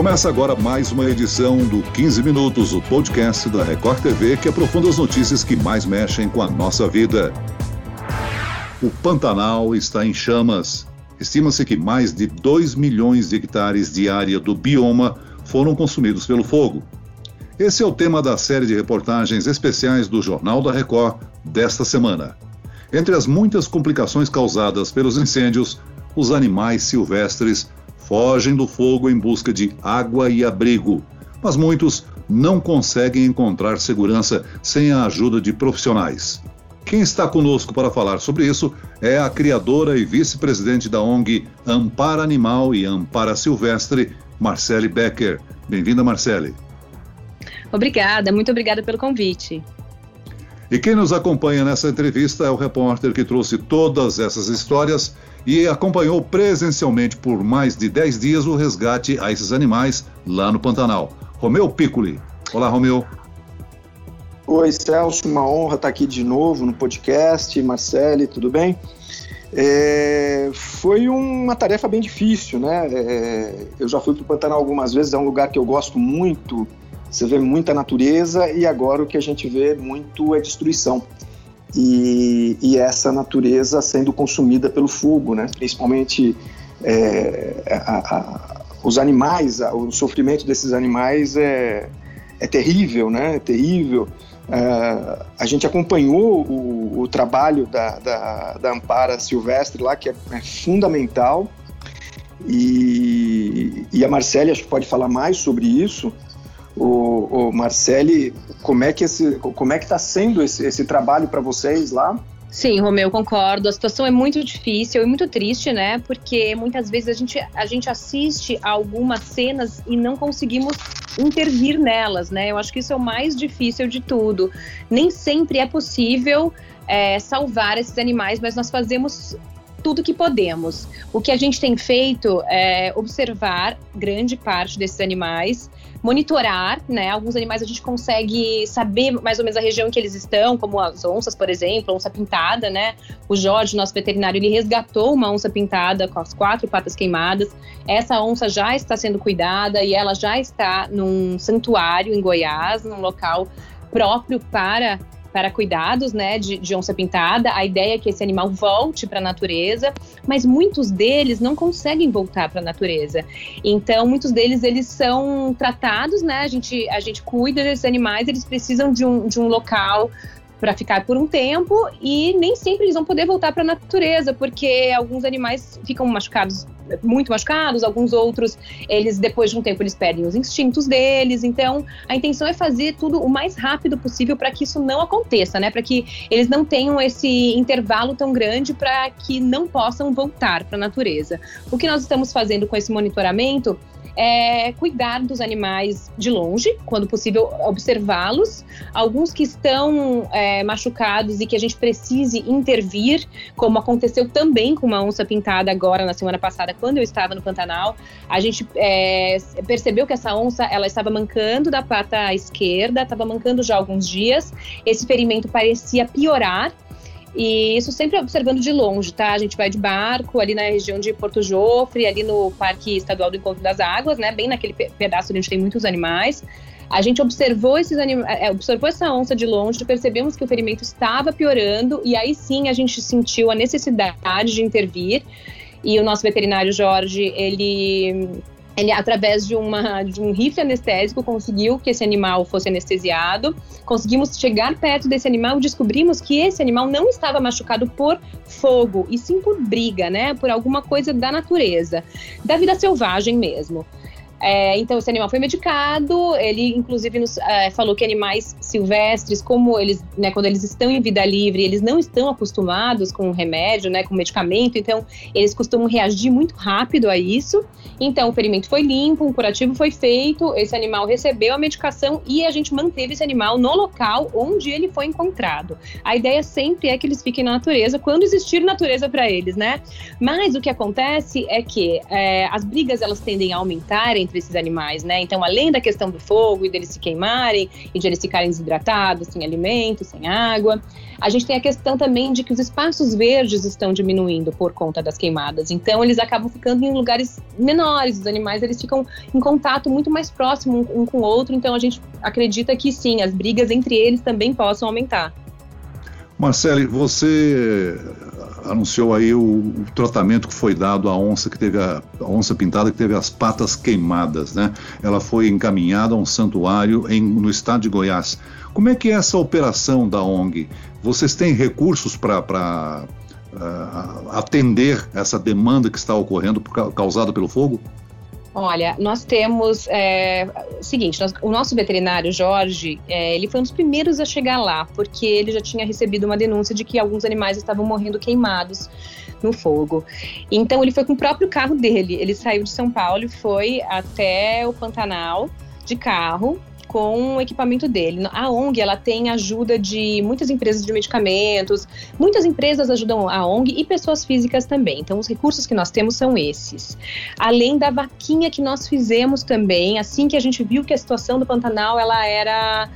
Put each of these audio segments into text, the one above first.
Começa agora mais uma edição do 15 Minutos, o podcast da Record TV que aprofunda as notícias que mais mexem com a nossa vida. O Pantanal está em chamas. Estima-se que mais de 2 milhões de hectares de área do bioma foram consumidos pelo fogo. Esse é o tema da série de reportagens especiais do Jornal da Record desta semana. Entre as muitas complicações causadas pelos incêndios, os animais silvestres fogem do fogo em busca de água e abrigo, mas muitos não conseguem encontrar segurança sem a ajuda de profissionais. Quem está conosco para falar sobre isso é a criadora e vice-presidente da ONG Ampara Animal e Ampara Silvestre, Marcele Becker. Bem-vinda, Marcele. Obrigada, muito obrigada pelo convite. E quem nos acompanha nessa entrevista é o repórter que trouxe todas essas histórias e acompanhou presencialmente por mais de 10 dias o resgate a esses animais lá no Pantanal. Romeu Piccoli. Olá, Romeu. Oi, Celso, uma honra estar aqui de novo no podcast. Marcele, tudo bem? É, foi uma tarefa bem difícil, né? É, eu já fui para o Pantanal algumas vezes, é um lugar que eu gosto muito. Você vê muita natureza e agora o que a gente vê muito é destruição e, e essa natureza sendo consumida pelo fogo, né? principalmente é, a, a, os animais, o sofrimento desses animais é, é terrível, né? É terrível. Uh, a gente acompanhou o, o trabalho da, da, da, Ampara Silvestre lá, que é, é fundamental, e, e, a Marcele acho que pode falar mais sobre isso, o, o Marcele, como é que esse, como é que está sendo esse, esse trabalho para vocês lá? Sim, Romeu, concordo. A situação é muito difícil e muito triste, né? Porque muitas vezes a gente, a gente assiste a algumas cenas e não conseguimos intervir nelas, né? Eu acho que isso é o mais difícil de tudo. Nem sempre é possível é, salvar esses animais, mas nós fazemos tudo que podemos. O que a gente tem feito é observar grande parte desses animais, monitorar, né? Alguns animais a gente consegue saber mais ou menos a região em que eles estão, como as onças, por exemplo, onça pintada, né? O Jorge, nosso veterinário, ele resgatou uma onça pintada com as quatro patas queimadas. Essa onça já está sendo cuidada e ela já está num santuário em Goiás, num local próprio para para cuidados né, de, de onça pintada. A ideia é que esse animal volte para a natureza, mas muitos deles não conseguem voltar para a natureza. Então, muitos deles eles são tratados, né? A gente, a gente cuida desses animais, eles precisam de um, de um local para ficar por um tempo e nem sempre eles vão poder voltar para a natureza, porque alguns animais ficam machucados, muito machucados, alguns outros, eles depois de um tempo eles perdem os instintos deles. Então, a intenção é fazer tudo o mais rápido possível para que isso não aconteça, né? Para que eles não tenham esse intervalo tão grande para que não possam voltar para a natureza. O que nós estamos fazendo com esse monitoramento é cuidar dos animais de longe, quando possível, observá-los. Alguns que estão é, machucados e que a gente precise intervir, como aconteceu também com uma onça pintada agora na semana passada, quando eu estava no Pantanal. A gente é, percebeu que essa onça ela estava mancando da pata esquerda, estava mancando já alguns dias. Esse ferimento parecia piorar. E isso sempre observando de longe, tá? A gente vai de barco ali na região de Porto Jofre, ali no Parque Estadual do Encontro das Águas, né? Bem naquele pedaço onde tem muitos animais. A gente observou esses anim... É, observou essa onça de longe, percebemos que o ferimento estava piorando e aí sim a gente sentiu a necessidade de intervir. E o nosso veterinário Jorge, ele ele, através de, uma, de um rifle anestésico, conseguiu que esse animal fosse anestesiado. Conseguimos chegar perto desse animal e descobrimos que esse animal não estava machucado por fogo, e sim por briga, né? Por alguma coisa da natureza, da vida selvagem mesmo. É, então, esse animal foi medicado. Ele, inclusive, nos, é, falou que animais silvestres, como eles, né, quando eles estão em vida livre, eles não estão acostumados com remédio, né, com medicamento, então eles costumam reagir muito rápido a isso. Então, o ferimento foi limpo, um curativo foi feito, esse animal recebeu a medicação e a gente manteve esse animal no local onde ele foi encontrado. A ideia sempre é que eles fiquem na natureza, quando existir natureza para eles, né? Mas o que acontece é que é, as brigas elas tendem a aumentar entre esses animais, né? Então, além da questão do fogo e deles se queimarem e de eles ficarem desidratados, sem alimento, sem água, a gente tem a questão também de que os espaços verdes estão diminuindo por conta das queimadas. Então, eles acabam ficando em lugares menores. Os animais eles ficam em contato muito mais próximo um com o outro. Então, a gente acredita que sim, as brigas entre eles também possam aumentar. Marcele, você anunciou aí o, o, tratamento que foi dado à onça que teve a, a, onça pintada que teve as patas queimadas, né? Ela foi encaminhada a um santuário em, no estado de Goiás. Como é que é essa operação da ONG? Vocês têm recursos para uh, atender essa demanda que está ocorrendo causada pelo fogo? Olha, nós temos é, o seguinte, nós, o nosso veterinário Jorge, é, ele foi um dos primeiros a chegar lá, porque ele já tinha recebido uma denúncia de que alguns animais estavam morrendo queimados no fogo. Então ele foi com o próprio carro dele. Ele saiu de São Paulo e foi até o Pantanal de carro com o equipamento dele. A ONG ela tem ajuda de muitas empresas de medicamentos, muitas empresas ajudam a ONG e pessoas físicas também. Então os recursos que nós temos são esses. Além da vaquinha que nós fizemos também, assim que a gente viu que a situação do Pantanal ela era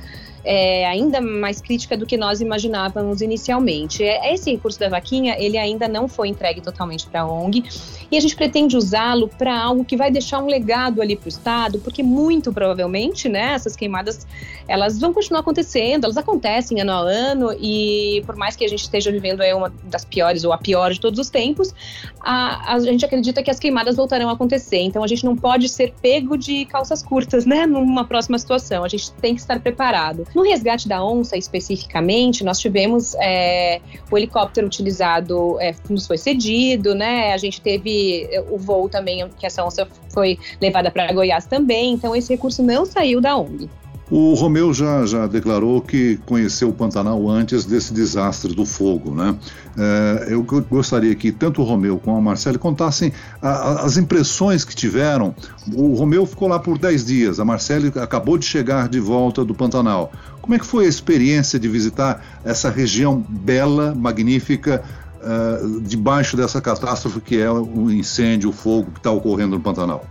é, ainda mais crítica do que nós imaginávamos inicialmente. É, esse recurso da vaquinha, ele ainda não foi entregue totalmente para a ONG e a gente pretende usá-lo para algo que vai deixar um legado ali para o Estado, porque muito provavelmente, né, essas queimadas, elas vão continuar acontecendo, elas acontecem ano a ano e por mais que a gente esteja vivendo aí uma das piores ou a pior de todos os tempos, a, a gente acredita que as queimadas voltarão a acontecer. Então a gente não pode ser pego de calças curtas, né, numa próxima situação. A gente tem que estar preparado. No resgate da onça, especificamente, nós tivemos é, o helicóptero utilizado, é, nos foi cedido, né? A gente teve é, o voo também, que essa onça foi levada para Goiás também, então esse recurso não saiu da ONG. O Romeu já, já declarou que conheceu o Pantanal antes desse desastre do fogo, né? É, eu gostaria que tanto o Romeu como a Marcele contassem a, a, as impressões que tiveram. O Romeu ficou lá por 10 dias, a Marcele acabou de chegar de volta do Pantanal. Como é que foi a experiência de visitar essa região bela, magnífica, uh, debaixo dessa catástrofe que é o incêndio, o fogo que está ocorrendo no Pantanal?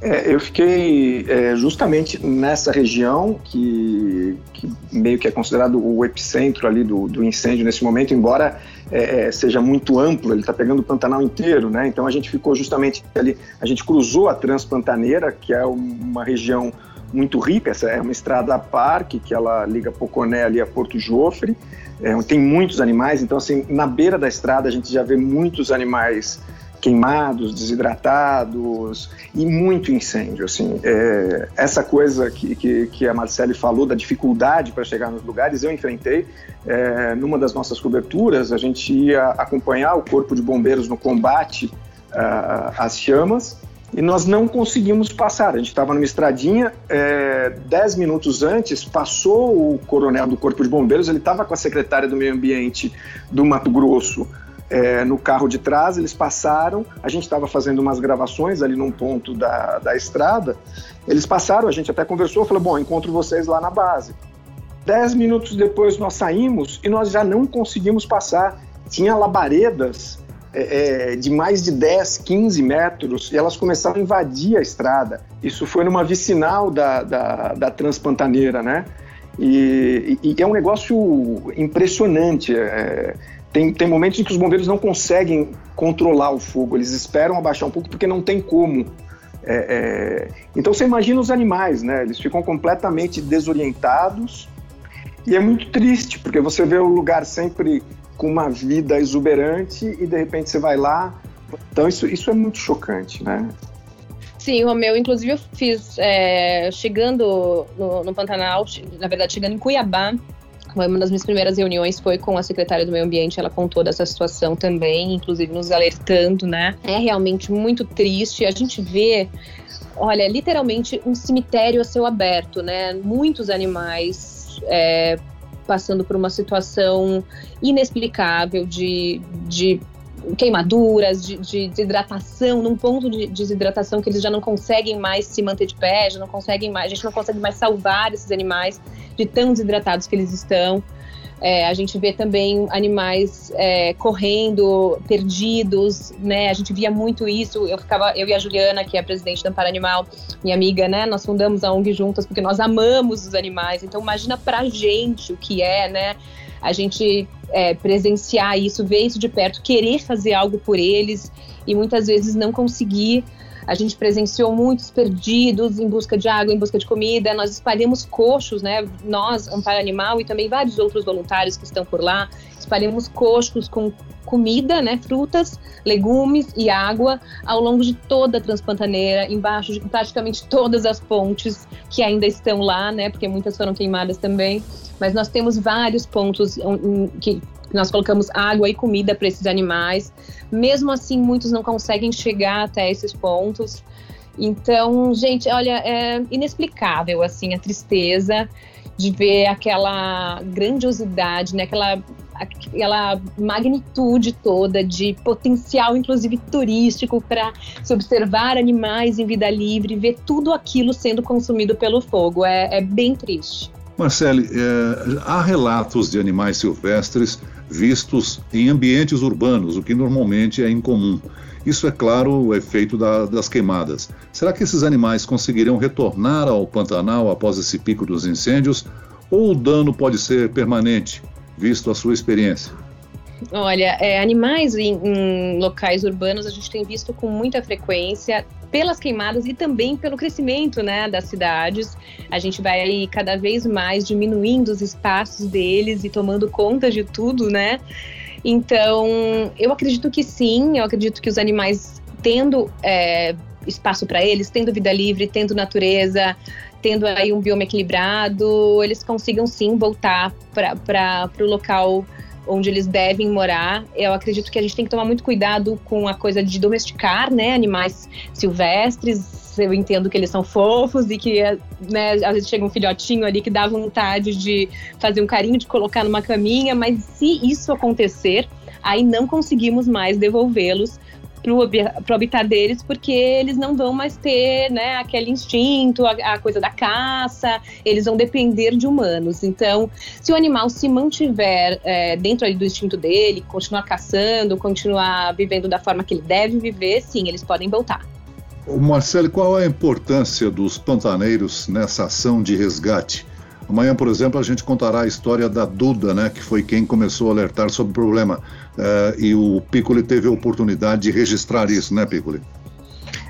É, eu fiquei é, justamente nessa região que, que, meio que é considerado o epicentro ali do, do incêndio nesse momento, embora é, é seja muito amplo, ele está pegando o Pantanal inteiro, né? Então a gente ficou justamente ali, a gente cruzou a Transpantaneira, que é uma região muito rica, essa é uma estrada a parque que ela liga Poconé ali a Porto Jofre, é, tem muitos animais, então assim, na beira da estrada a gente já vê muitos animais queimados, desidratados e muito incêndio. Assim, é, essa coisa que, que, que, a Marcele falou da dificuldade para chegar nos lugares, eu enfrentei. É, numa das nossas coberturas, a gente ia acompanhar o corpo de bombeiros no combate uh, às chamas e nós não conseguimos passar. A gente estava numa estradinha, é, dez minutos antes, passou o coronel do Corpo de Bombeiros, ele estava com a secretária do Meio Ambiente do Mato Grosso é, no carro de trás, eles passaram, a gente estava fazendo umas gravações ali num ponto da, da estrada, eles passaram, a gente até conversou, falou, bom, encontro vocês lá na base. Dez minutos depois nós saímos e nós já não conseguimos passar. Tinha labaredas é, é de mais de 10, 15 metros e elas começaram a invadir a estrada. Isso foi numa vicinal da, da, da Transpantaneira, né? E, e, e, é um negócio impressionante. É, tem, tem momentos em que os bombeiros não conseguem controlar o fogo, eles esperam abaixar um pouco porque não tem como. É, é... Então você imagina os animais, né? Eles ficam completamente desorientados e é muito triste porque você vê o lugar sempre com uma vida exuberante e de repente você vai lá. Então isso, isso é muito chocante, né? Sim, Romeu, inclusive eu fiz, é, chegando no, no Pantanal, na verdade chegando em Cuiabá, uma das minhas primeiras reuniões foi com a secretária do Meio Ambiente, ela contou dessa situação também, inclusive nos alertando, né? É realmente muito triste. A gente vê, olha, literalmente um cemitério a céu aberto, né? Muitos animais é, passando por uma situação inexplicável de, de queimaduras, de, de, desidratação, num ponto de, de desidratação que eles já não conseguem mais se manter de pé, já não conseguem mais, a gente não consegue mais salvar esses animais de tão desidratados que eles estão. É, a gente vê também animais é, correndo, perdidos, né? A gente via muito isso. Eu ficava, eu e a Juliana, que é a presidente da Amparo Animal, minha amiga, né? Nós fundamos a ONG juntas porque nós amamos os animais. Então imagina pra gente o que é, né? A gente é, presenciar isso, ver isso de perto, querer fazer algo por eles e muitas vezes não conseguir. A gente presenciou muitos perdidos em busca de água, em busca de comida. Nós espalhamos coxos, né? Nós, Amparo Animal e também vários outros voluntários que estão por lá, espalhamos coxos com comida, né, frutas, legumes e água ao longo de toda a Transpantaneira, embaixo de praticamente todas as pontes que ainda estão lá, né, porque muitas foram queimadas também. Mas nós temos vários pontos que nós colocamos água e comida para esses animais. Mesmo assim, muitos não conseguem chegar até esses pontos. Então, gente, olha, é inexplicável assim a tristeza de ver aquela grandiosidade, né, aquela aquela magnitude toda de potencial, inclusive turístico, para se observar animais em vida livre, ver tudo aquilo sendo consumido pelo fogo. É, é bem triste. Marcele, é, há relatos de animais silvestres vistos em ambientes urbanos, o que normalmente é incomum. Isso é claro o efeito da, das queimadas. Será que esses animais conseguirão retornar ao Pantanal após esse pico dos incêndios? Ou o dano pode ser permanente, visto a sua experiência? Olha, é, animais em, em, locais urbanos a gente tem visto com muita frequência pelas queimadas e também pelo crescimento né, das cidades. A gente vai cada vez mais diminuindo os espaços deles e tomando conta de tudo, né? Então, eu acredito que sim, eu acredito que os animais tendo é, espaço para eles, tendo vida livre, tendo natureza, tendo aí um bioma equilibrado, eles consigam sim voltar para o local onde eles devem morar. Eu acredito que a gente tem que tomar muito cuidado com a coisa de domesticar, né, animais silvestres. Eu entendo que eles são fofos e que, né, às vezes chega um filhotinho ali que dá vontade de fazer um carinho, de colocar numa caminha, mas se isso acontecer, aí não conseguimos mais devolvê-los para o habitat deles, porque eles não vão mais ter né, aquele instinto, a, a, coisa da caça, eles vão depender de humanos. Então, se o animal se mantiver é, dentro do instinto dele, continuar caçando, continuar vivendo da forma que ele deve viver, sim, eles podem voltar. Marcelo, qual é a importância dos pantaneiros nessa ação de resgate? Amanhã, por exemplo, a gente contará a história da Duda, né, que foi quem começou a alertar sobre o problema. Uh, e o Piccoli teve a oportunidade de registrar isso, né, Piccoli?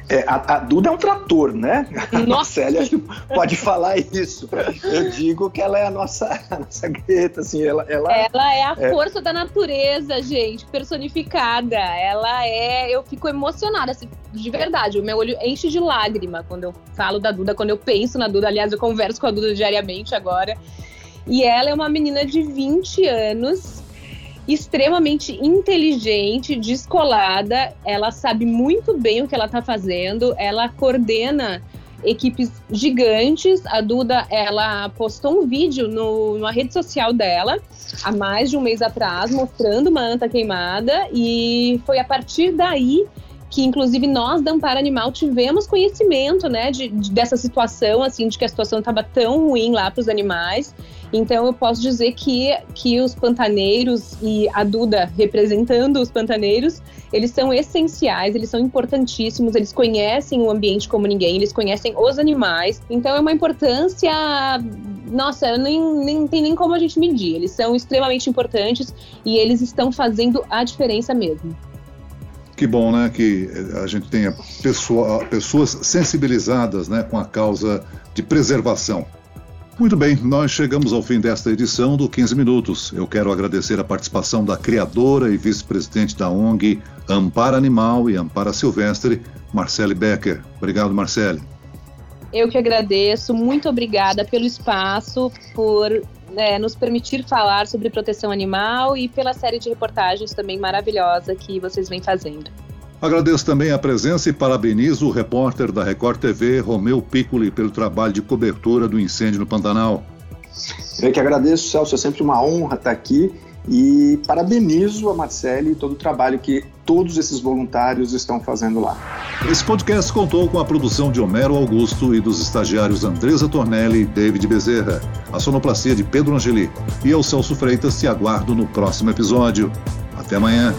É, a, a, Duda é um trator, né? A Marcélia pode falar isso. Eu digo que ela é a nossa, a nossa Greta, assim, ela, ela, ela é a é... força da natureza, gente, personificada. Ela é. Eu fico emocionada, assim, de verdade. O meu olho enche de lágrima quando eu falo da Duda, quando eu penso na Duda. Aliás, eu converso com a Duda diariamente agora. E ela é uma menina de 20 anos extremamente inteligente, descolada, ela sabe muito bem o que ela está fazendo, ela coordena equipes gigantes. A Duda, ela postou um vídeo no, numa rede social dela há mais de um mês atrás, mostrando uma anta queimada, e foi a partir daí que inclusive nós da Amparo Animal tivemos conhecimento, né, de, de dessa situação, assim, de que a situação estava tão ruim lá para os animais. Então eu posso dizer que, que os pantaneiros e a Duda representando os pantaneiros, eles são essenciais, eles são importantíssimos, eles conhecem o ambiente como ninguém, eles conhecem os animais. Então é uma importância, nossa, nem, nem tem nem como a gente medir. Eles são extremamente importantes e eles estão fazendo a diferença mesmo. Que bom, né, que a gente tenha pessoa, pessoas sensibilizadas, né, com a causa de preservação. Muito bem, nós chegamos ao fim desta edição do 15 Minutos. Eu quero agradecer a participação da criadora e vice-presidente da ONG Ampara Animal e Ampara Silvestre, Marcele Becker. Obrigado, Marcele. Eu que agradeço, muito obrigada pelo espaço, por é, nos permitir falar sobre proteção animal e pela série de reportagens também maravilhosa que vocês vêm fazendo. Agradeço também a presença e parabenizo o repórter da Record TV, Romeu Piccoli, pelo trabalho de cobertura do incêndio no Pantanal. Eu que agradeço, Celso, é sempre uma honra estar aqui E parabenizo a Marcele e todo o trabalho que todos esses voluntários estão fazendo lá. Esse podcast contou com a produção de Homero Augusto e dos estagiários Andresa Tornelli e David Bezerra, a sonoplastia de Pedro Angeli. E eu, Celso Freitas, te aguardo no próximo episódio. Até amanhã.